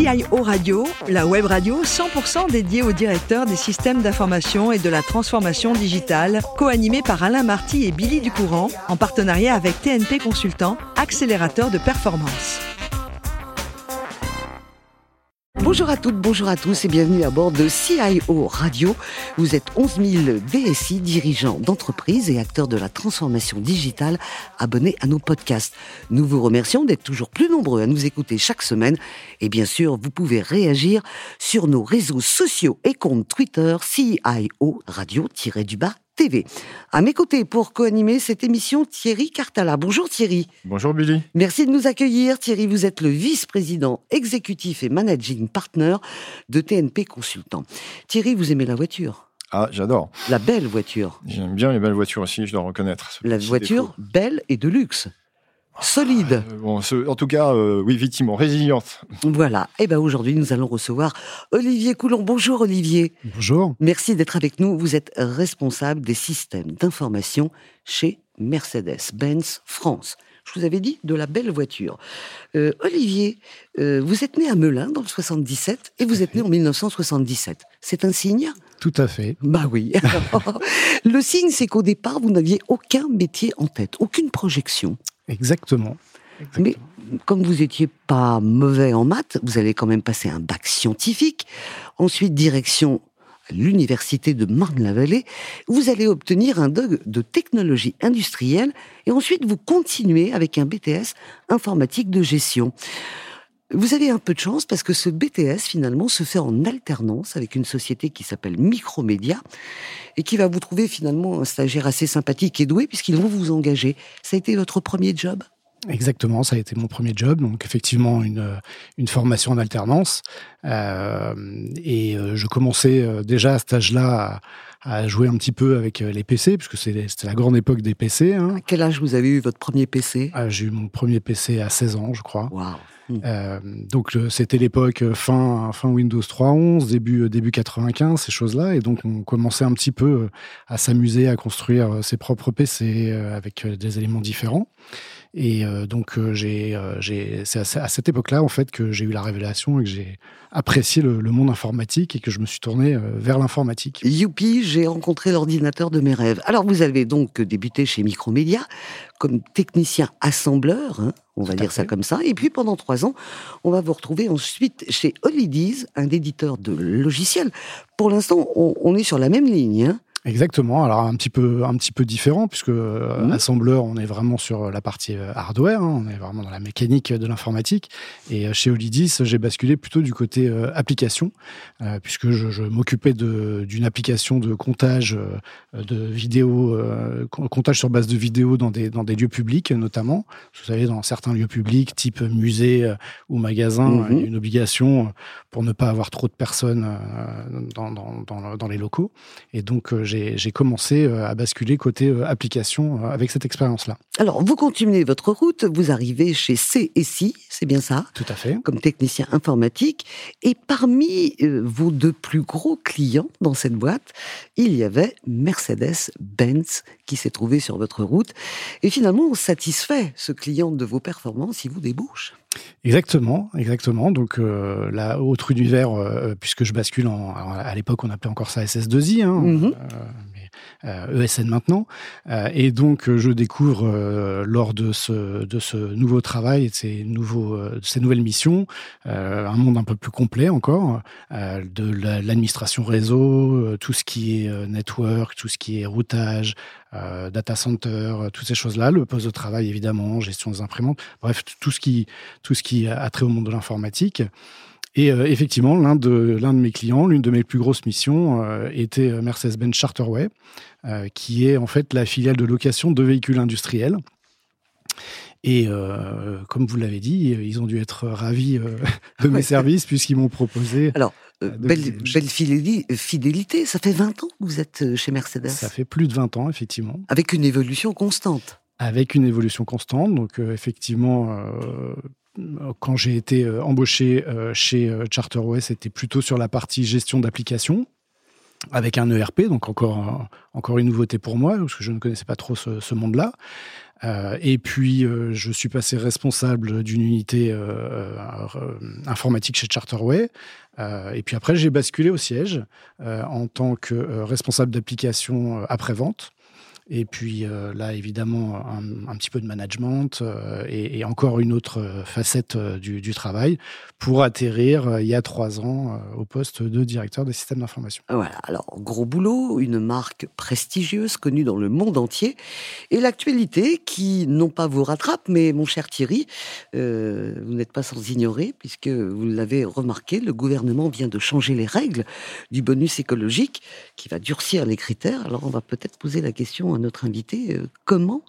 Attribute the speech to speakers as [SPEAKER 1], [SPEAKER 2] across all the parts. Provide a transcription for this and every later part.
[SPEAKER 1] CIO Radio, la web radio 100% dédiée aux directeurs des systèmes d'information et de la transformation digitale, co-animée par Alain Marty et Billy Ducourant, en partenariat avec TNP Consultant, accélérateur de performance.
[SPEAKER 2] Bonjour à toutes, bonjour à tous et bienvenue à bord de CIO Radio. Vous êtes 11 000 DSI, dirigeants d'entreprises et acteurs de la transformation digitale abonnés à nos podcasts. Nous vous remercions d'être toujours plus nombreux à nous écouter chaque semaine et bien sûr, vous pouvez réagir sur nos réseaux sociaux et comptes Twitter CIO Radio-du-bas TV. À mes côtés pour co-animer cette émission, Thierry Cartala. Bonjour Thierry.
[SPEAKER 3] Bonjour Billy.
[SPEAKER 2] Merci de nous accueillir. Thierry, vous êtes le vice-président exécutif et managing partner de TNP Consultant. Thierry, vous aimez la voiture
[SPEAKER 3] Ah, j'adore.
[SPEAKER 2] La belle voiture.
[SPEAKER 3] J'aime bien les belles voitures aussi, je dois reconnaître.
[SPEAKER 2] La voiture belle et de luxe solide.
[SPEAKER 3] Euh, bon, en tout cas, euh, oui, effectivement, résiliente.
[SPEAKER 2] Voilà. Et eh ben aujourd'hui, nous allons recevoir Olivier Coulon. Bonjour Olivier.
[SPEAKER 4] Bonjour.
[SPEAKER 2] Merci d'être avec nous. Vous êtes responsable des systèmes d'information chez Mercedes-Benz France. Je vous avais dit de la belle voiture. Euh, Olivier, vous êtes né à Melun dans le 77 et vous êtes né en 1977. C'est un signe?
[SPEAKER 4] Tout à fait.
[SPEAKER 2] Bah oui. le signe, c'est qu'au départ, vous n'aviez aucun métier en tête, aucune projection.
[SPEAKER 4] Exactement.
[SPEAKER 2] Mais comme vous n'étiez pas mauvais en maths, vous allez quand même passer un bac scientifique, ensuite direction l'université de Marne-la-Vallée, vous allez obtenir un DOG de technologie industrielle et ensuite vous continuez avec un BTS informatique de gestion. Vous avez un peu de chance parce que ce BTS finalement se fait en alternance avec une société qui s'appelle Micromédia et qui va vous trouver finalement un stagiaire assez sympathique et doué puisqu'ils vont vous engager. Ça a été votre premier job?
[SPEAKER 4] Exactement, ça a été mon premier job, donc effectivement une, une formation en alternance. Euh, et euh, je commençais euh, déjà à cet âge-là à, jouer un petit peu avec les PC, puisque c'était la grande époque des PC. Hein.
[SPEAKER 2] À quel âge vous avez eu votre premier PC
[SPEAKER 4] ah, J'ai eu mon premier PC à 16 ans, je crois.
[SPEAKER 2] Wow.
[SPEAKER 4] Euh, donc c'était l'époque fin, fin Windows 3.11, début, début 95, ces choses-là. Et donc on commençait un petit peu à s'amuser à construire ses propres PC avec des éléments différents. Et euh, donc, euh, j'ai, euh, c'est à, cette époque-là, en fait, que j'ai eu la révélation et que j'ai apprécié le, monde informatique et que je me suis tourné vers l'informatique.
[SPEAKER 2] Youpi, j'ai rencontré l'ordinateur de mes rêves. Alors, vous avez donc débuté chez Micromédia comme technicien assembleur, hein, on va dire ça comme ça. Et puis, pendant trois ans, on va vous retrouver ensuite chez Holidays, un éditeur de logiciels. Pour l'instant, on, on est sur la même ligne. Hein.
[SPEAKER 4] Exactement. Alors un petit peu, un petit peu différent puisque euh, mmh. assembleur, on est vraiment sur la partie euh, hardware, hein, on est vraiment dans la mécanique de l'informatique. Et euh, chez Olidis, j'ai basculé plutôt du côté application, puisque je, m'occupais d'une application de comptage de vidéos, comptage sur base de vidéos dans des dans des lieux publics notamment. Vous savez, dans certains lieux publics, type musée ou magasin, mmh. il y a une obligation pour ne pas avoir trop de personnes dans, dans, dans, dans les locaux. Et donc j'ai commencé euh, à basculer côté euh, application euh, avec cette expérience-là.
[SPEAKER 2] Alors, vous continuez votre route, vous arrivez chez CSI, c'est bien ça?
[SPEAKER 4] Tout à fait.
[SPEAKER 2] Comme technicien informatique. Et parmi vos deux plus gros clients dans cette boîte, il y avait Mercedes-Benz qui s'est trouvé sur votre route. Et finalement, on satisfait ce client de vos performances, il vous débouche.
[SPEAKER 4] Exactement, exactement. Donc euh, là, autre univers, euh, puisque je bascule en, à l'époque on appelait encore ça SS2I, hein, mhm. euh, ESN maintenant. et donc je découvre lors de ce, de ce nouveau travail et de ces, nouveaux, ces nouvelles missions un monde un peu plus complet encore, de l'administration réseau, tout ce qui est network, tout ce qui est routage, euh, data center, euh, toutes ces choses-là, le poste de travail évidemment, gestion des imprimantes, bref, tout ce qui, tout ce qui a trait au monde de l'informatique. Et euh, effectivement, l'un de, l'un de mes clients, l'une de mes plus grosses missions était Mercedes-Benz Charterway, qui est en fait la filiale de location de véhicules industriels. Et comme vous l'avez dit, ils ont dû être ravis de mes services puisqu'ils m'ont proposé.
[SPEAKER 2] Alors, euh, belle, fidélité. Ça fait 20 ans que vous êtes euh, chez Mercedes.
[SPEAKER 4] Ça fait plus de 20 ans, effectivement.
[SPEAKER 2] Avec une évolution constante.
[SPEAKER 4] Avec une évolution constante. Donc, euh, effectivement, quand j'ai été embauché chez Charterway, c'était plutôt sur la partie gestion d'applications avec un ERP, donc encore, encore une nouveauté pour moi, parce que je ne connaissais pas trop ce, monde-là. et puis, je suis passé responsable d'une unité informatique chez Charterway. et puis après, j'ai basculé au siège en tant que responsable d'application après-vente. Et puis euh, là, évidemment, un, petit peu de management euh, et, encore une autre facette euh, du, travail pour atterrir il y a trois ans au poste de directeur des systèmes d'information.
[SPEAKER 2] Voilà, alors gros boulot, une marque prestigieuse connue dans le monde entier et l'actualité qui non pas vous rattrape, mais mon cher Thierry, vous n'êtes pas sans ignorer puisque vous l'avez remarqué, le gouvernement vient de changer les règles du bonus écologique qui va durcir les critères. Alors on va peut-être poser la question notre invité euh, comment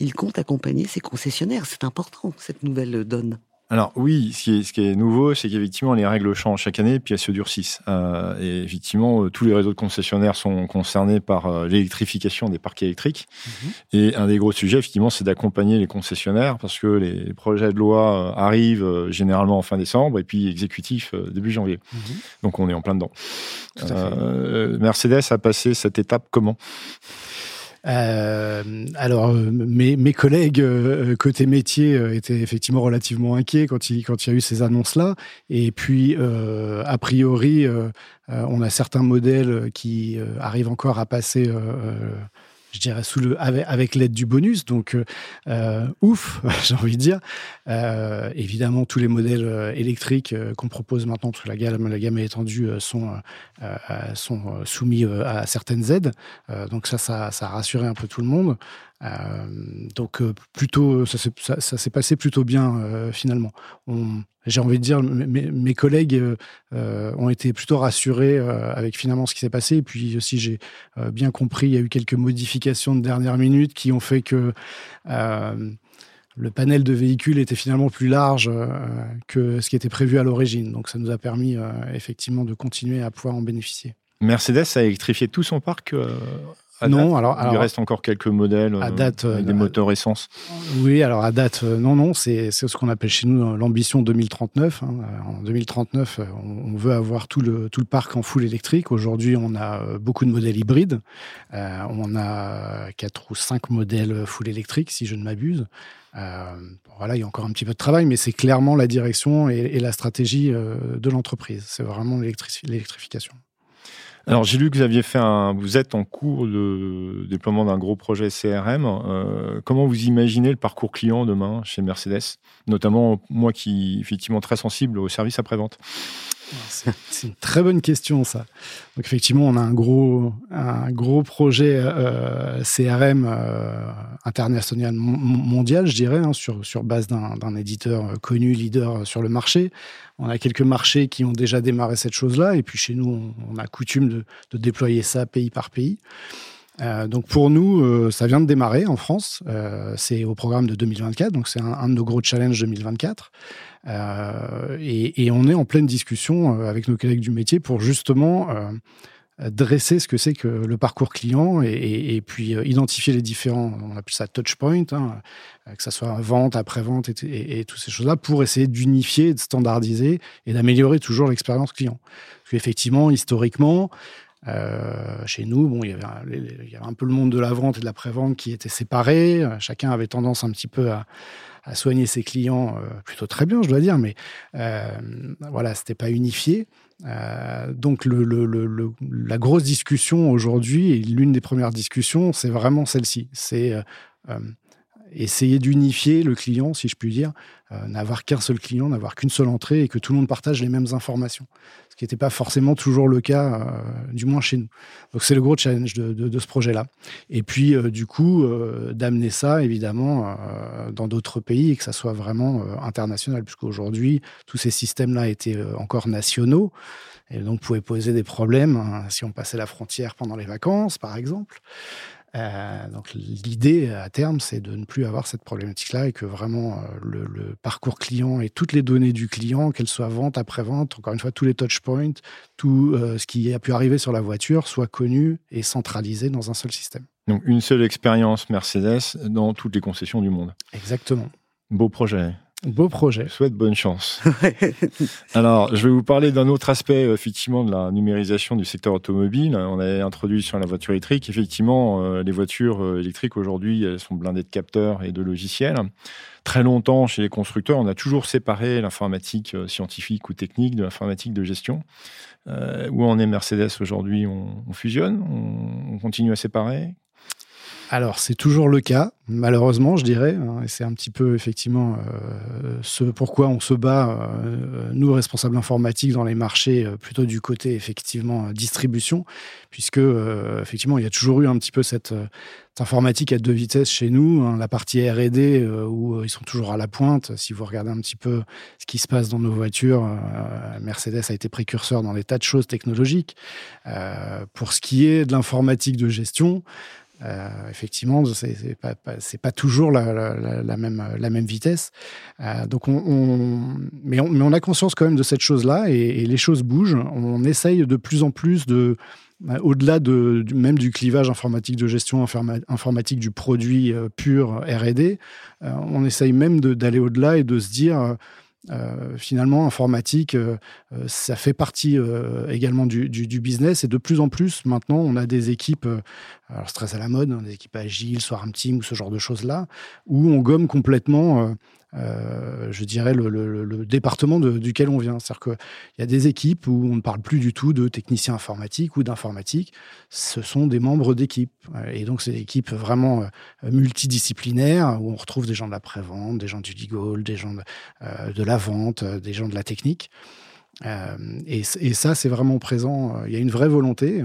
[SPEAKER 2] il compte accompagner ses concessionnaires? C'est important, cette nouvelle donne.
[SPEAKER 3] Alors oui, ce qui est, nouveau, c'est qu'effectivement les règles changent chaque année, puis elles se durcissent. Euh, et effectivement, euh, tous les réseaux de concessionnaires sont concernés par l'électrification des parcs électriques. Mhm. Et un des gros sujets, effectivement, c'est d'accompagner les concessionnaires, parce que les projets de loi arrivent généralement en fin décembre, et puis exécutifs début janvier. Mhm. Donc on est en plein dedans. Mercedes a passé cette étape comment?
[SPEAKER 4] euh, alors, euh, mes, collègues euh, côté métier étaient effectivement relativement inquiets quand il y a eu ces annonces-là. Et puis, a priori, on a certains modèles qui arrivent encore à passer je dirais, avec, l'aide du bonus. Donc, euh, euh, ouf, j'ai envie de dire. Euh, évidemment, tous les modèles électriques qu'on propose maintenant, parce que la gamme, la gamme est étendue, sont, sont soumis à certaines aides. donc ça, ça, ça, a rassuré un peu tout le monde. Donc plutôt, ça, ça s'est passé plutôt bien finalement. J'ai envie de dire, mes, collègues euh, euh, ont été plutôt rassurés euh, avec finalement ce qui s'est passé. Et puis aussi, j'ai bien compris, il y a eu quelques modifications de dernière minute qui ont fait que le panel de véhicules était finalement plus large que ce qui était prévu à l'origine. Donc ça nous a permis effectivement de continuer à pouvoir en bénéficier.
[SPEAKER 3] Mercedes a électrifié tout son parc non, alors, il reste encore quelques modèles à date, avec des moteurs essence.
[SPEAKER 4] Oui, alors à date, non, non, c'est ce qu'on appelle chez nous l'ambition 2039. Hein. En 2039, on veut avoir tout le tout le parc en full électrique. Aujourd'hui, on a beaucoup de modèles hybrides. Euh, on a quatre ou cinq modèles full électriques, si je ne m'abuse. Euh, voilà, il y a encore un petit peu de travail, mais c'est clairement la direction et, et la stratégie euh, de l'entreprise. C'est vraiment l'électrification.
[SPEAKER 3] Alors j'ai lu que vous aviez fait un, vous êtes en cours de déploiement d'un gros projet CRM. Euh, comment vous imaginez le parcours client demain chez Mercedes, notamment moi qui effectivement très sensible au service après vente.
[SPEAKER 4] C'est une très bonne question, ça. Donc, effectivement, on a un gros, un gros projet euh, CRM euh, international mondial, je dirais, hein, sur, sur base d'un éditeur connu, leader sur le marché. On a quelques marchés qui ont déjà démarré cette chose-là, et puis chez nous, on, a coutume de, de, déployer ça pays par pays. Euh, donc pour nous, euh, ça vient de démarrer en France. Euh, c'est au programme de 2024, donc c'est un, de nos gros challenges 2024. Euh, et, on est en pleine discussion euh, avec nos collègues du métier pour justement dresser ce que c'est que le parcours client et, puis identifier les différents, on appelle ça touch point, hein, que ça soit vente, après-vente et, toutes ces choses-là, pour essayer d'unifier, de standardiser et d'améliorer toujours l'expérience client. Parce qu'effectivement, historiquement, euh, chez nous, bon, il y, avait un, il y avait un peu le monde de la vente et de la pré-vente qui étaient séparés. Chacun avait tendance un petit peu à, à soigner ses clients euh, plutôt très bien, je dois dire, mais euh, voilà, c'était pas unifié. Euh, donc la grosse discussion aujourd'hui, et l'une des premières discussions, c'est vraiment celle-ci. C'est essayer d'unifier le client, si je puis dire, n'avoir qu'un seul client, n'avoir qu'une seule entrée et que tout le monde partage les mêmes informations ce qui n'était pas forcément toujours le cas, euh, du moins chez nous. Donc c'est le gros challenge de, ce projet-là. Et puis euh, du coup, euh, d'amener ça évidemment dans d'autres pays et que ça soit vraiment international, puisqu'aujourd'hui, tous ces systèmes-là étaient encore nationaux. Et donc, pouvaient poser des problèmes hein, si on passait la frontière pendant les vacances, par exemple. Euh, donc l'idée à terme, c'est de ne plus avoir cette problématique-là et que vraiment euh, le, parcours client et toutes les données du client, qu'elles soient vente, après-vente, encore une fois, tous les touch points, tout euh, ce qui a pu arriver sur la voiture soit connu et centralisé dans un seul système.
[SPEAKER 3] Donc une seule expérience Mercedes dans toutes les concessions du monde.
[SPEAKER 4] Exactement.
[SPEAKER 3] Beau projet.
[SPEAKER 4] Beau projet.
[SPEAKER 3] Je souhaite bonne chance. Alors, je vais vous parler d'un autre aspect, effectivement, de la numérisation du secteur automobile. On a introduit sur la voiture électrique. Effectivement, euh, les voitures euh, électriques aujourd'hui, elles sont blindées de capteurs et de logiciels. Très longtemps, chez les constructeurs, on a toujours séparé l'informatique euh, scientifique ou technique de l'informatique de gestion. où en est Mercedes aujourd'hui? On, fusionne? On continue à séparer?
[SPEAKER 4] Alors, c'est toujours le cas, malheureusement, je dirais. Hein, et c'est un petit peu, effectivement, euh, ce pourquoi on se bat, euh, nous, responsables informatiques, dans les marchés, euh, plutôt du côté, effectivement, distribution, puisque, effectivement, il y a toujours eu un petit peu cette, informatique à deux vitesses chez nous. Hein, la partie R&D, où ils sont toujours à la pointe. Si vous regardez un petit peu ce qui se passe dans nos voitures, Mercedes a été précurseur dans des tas de choses technologiques. pour ce qui est de l'informatique de gestion, euh, effectivement, c'est pas, pas, toujours la, même, la même vitesse. Euh, donc on, mais on, mais on, a conscience quand même de cette chose-là et, les choses bougent. On essaye de plus en plus de, euh, au-delà de, même du clivage informatique de gestion informatique du produit pur R&D, on essaye même d'aller au-delà et de se dire finalement, informatique, ça fait partie également du, business. Et de plus en plus, maintenant, on a des équipes, alors stress à la mode, hein, des équipes agiles, Swarm Team ou ce genre de choses-là, où on gomme complètement euh, je dirais, le, département duquel on vient. C'est-à-dire qu'il y a des équipes où on ne parle plus du tout de techniciens informatiques ou d'informatique. Ce sont des membres d'équipes. Et donc, c'est des équipes vraiment euh, multidisciplinaires où on retrouve des gens de la prévente, des gens du legal, des gens de, euh, la vente, des gens de la technique. Et, ça, c'est vraiment présent. Il y a une vraie volonté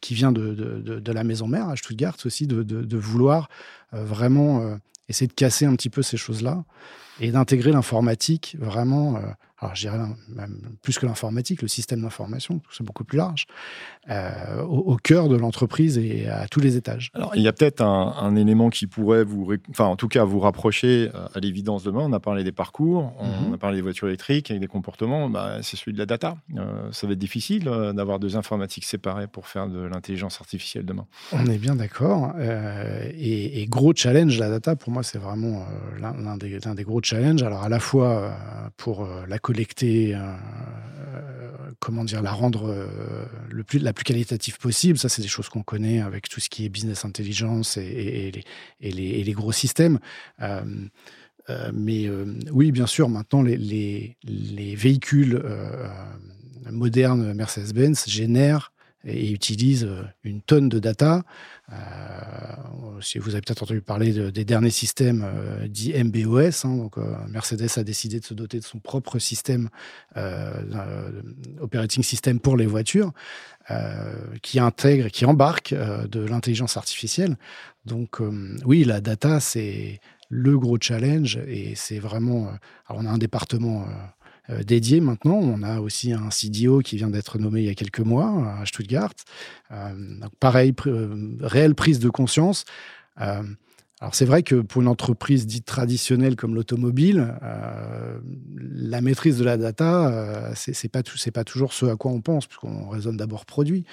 [SPEAKER 4] qui vient de, la maison mère à Stuttgart aussi de, vouloir vraiment essayer de casser un petit peu ces choses-là et d'intégrer l'informatique vraiment, euh, alors je dirais même plus que l'informatique, le système d'information, c'est beaucoup plus large, euh, au, cœur de l'entreprise et à tous les étages.
[SPEAKER 3] Alors il y a peut-être un, élément qui pourrait vous, enfin en tout cas vous rapprocher euh, à l'évidence demain. On a parlé des parcours, on, mhm. a parlé des voitures électriques avec des comportements, bah, c'est celui de la data. ça va être difficile d'avoir deux informatiques séparées pour faire de l'intelligence artificielle demain.
[SPEAKER 4] On est bien d'accord. Et, et, gros challenge, la data pour moi c'est vraiment l'un des, des gros challenge. Alors à la fois euh, pour euh, la collecter, euh, comment dire, la rendre le plus, la plus qualitative possible. Ça, c'est des choses qu'on connaît avec tout ce qui est business intelligence et, les, et les, gros systèmes. mais oui, bien sûr, maintenant, les, les, véhicules modernes Mercedes-Benz génèrent et utilisent une tonne de data. Euh, vous avez peut-être entendu parler des derniers systèmes euh, dits MBOS, hein, donc euh, Mercedes a décidé de se doter de son propre système operating system pour les voitures, qui intègre, qui embarque de l'intelligence artificielle. Donc oui, la data c'est le gros challenge et c'est vraiment. alors on a un département euh, dédié maintenant. On a aussi un CDO qui vient d'être nommé il y a quelques mois à Stuttgart. Euh, pareil, euh, réelle prise de conscience. Alors c'est vrai que pour une entreprise dite traditionnelle comme l'automobile, la maîtrise de la data, pas c'est pas toujours ce à quoi on pense puisqu'on raisonne d'abord produit.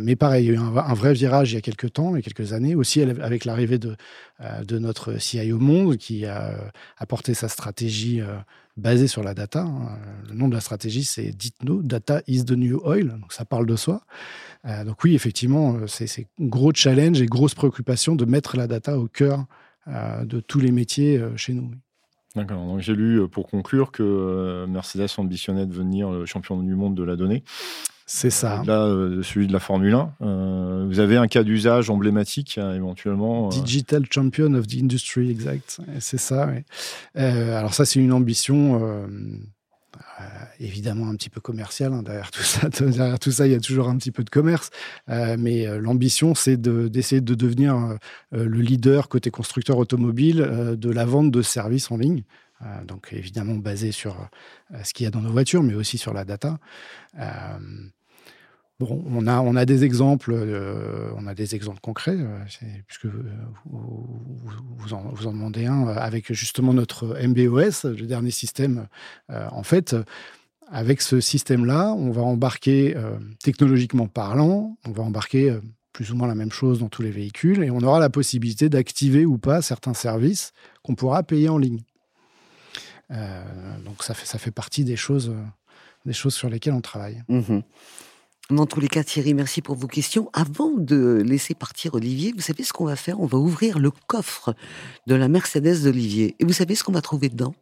[SPEAKER 4] mais pareil, il y a eu un, vrai virage il y a quelques temps, il y a quelques années, aussi avec l'arrivée de de notre CIO Monde qui a apporté sa stratégie basé sur la data. Hein. Le nom de la stratégie, c'est Dites-nous, Data is the new oil. Donc ça parle de soi. Euh, donc oui, effectivement, euh, c'est gros challenge et grosse préoccupation de mettre la data au cœur euh, de tous les métiers chez nous.
[SPEAKER 3] D'accord. Donc j'ai lu pour conclure que Mercedes ambitionnait de devenir le champion du monde de la donnée.
[SPEAKER 4] C'est ça.
[SPEAKER 3] Là, euh, celui de la Formule 1. Euh, vous avez un cas d'usage emblématique, hein, éventuellement.
[SPEAKER 4] Euh. Digital Champion of the Industry, exact. C'est ça. alors ça, c'est une ambition. évidemment un petit peu commerciale hein, derrière tout ça derrière tout ça il y a toujours un petit peu de commerce mais l'ambition c'est d'essayer de, devenir le leader côté constructeur automobile de la vente de services en ligne donc évidemment basé sur ce qu'il y a dans nos voitures mais aussi sur la data Bon, on a, on a des exemples, euh, on a des exemples concrets, euh, puisque vous, vous, en, demandez un avec justement notre MBOS, le dernier système. Euh, en fait, avec ce système-là, on va embarquer, technologiquement parlant, on va embarquer plus ou moins la même chose dans tous les véhicules et on aura la possibilité d'activer ou pas certains services qu'on pourra payer en ligne. donc ça fait, partie des choses, sur lesquelles on travaille.
[SPEAKER 2] Mhm. Dans tous les cas, Thierry, merci pour vos questions. Avant de laisser partir Olivier, vous savez ce qu'on va faire? On va ouvrir le coffre de la Mercedes d'Olivier. Et vous savez ce qu'on va trouver dedans?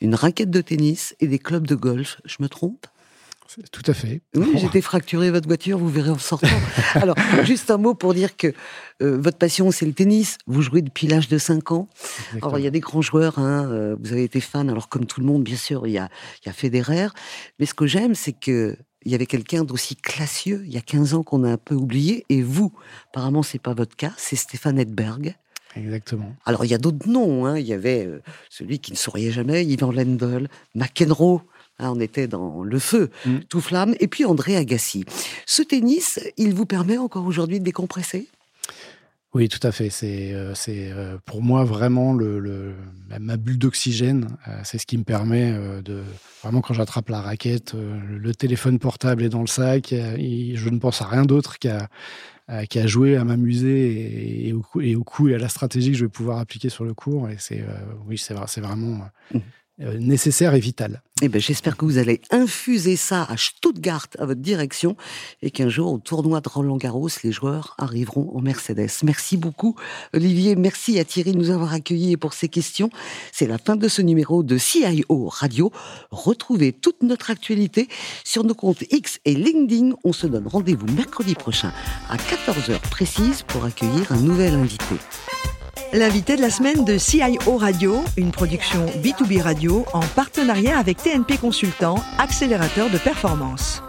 [SPEAKER 2] Une raquette de tennis et des clubs de golf. Je me trompe?
[SPEAKER 4] Tout à fait.
[SPEAKER 2] Oui, j'étais fracturé votre voiture, vous verrez en sortant. Alors, juste un mot pour dire que euh, votre passion, c'est le tennis. Vous jouez depuis l'âge de 5 ans. Alors, il y a des grands joueurs, hein, euh, vous avez été fan, alors comme tout le monde, bien sûr, il y a, il y a Federer. Mais ce que j'aime, c'est que il y avait quelqu'un d'aussi classieux il y a 15 ans qu'on a un peu oublié, et vous, apparemment c'est pas votre cas, c'est Stéphane Edberg.
[SPEAKER 4] Exactement.
[SPEAKER 2] Alors il y a d'autres noms, hein. il y avait euh, celui qui ne souriait jamais, Ivan Lendl, McEnroe, hein, on était dans le feu, mm. tout flamme, et puis André Agassi. Ce tennis, il vous permet encore aujourd'hui de décompresser?
[SPEAKER 4] Oui, tout à fait. C'est euh, euh, pour moi vraiment le, ma bulle d'oxygène. Euh, c'est ce qui me permet de vraiment quand j'attrape la raquette, le téléphone portable est dans le sac. Et je ne pense à rien d'autre qu'à jouer, à m'amuser et, au coup, et à la stratégie que je vais pouvoir appliquer sur le cours. Et c'est oui, c'est vraiment mmh. Nécessaire et vital.
[SPEAKER 2] Eh ben, j'espère que vous allez infuser ça à Stuttgart, à votre direction, et qu'un jour, au tournoi de Roland Garros, les joueurs arriveront en Mercedes. Merci beaucoup, Olivier. Merci à Thierry de nous avoir accueillis pour ces questions. C'est la fin de ce numéro de CIO Radio. Retrouvez toute notre actualité sur nos comptes X et LinkedIn. On se donne rendez-vous mercredi prochain à 14h précise pour accueillir un nouvel invité. L'invité de la semaine de CIO Radio, une production B2B Radio en partenariat avec TNP Consultant, accélérateur de performance.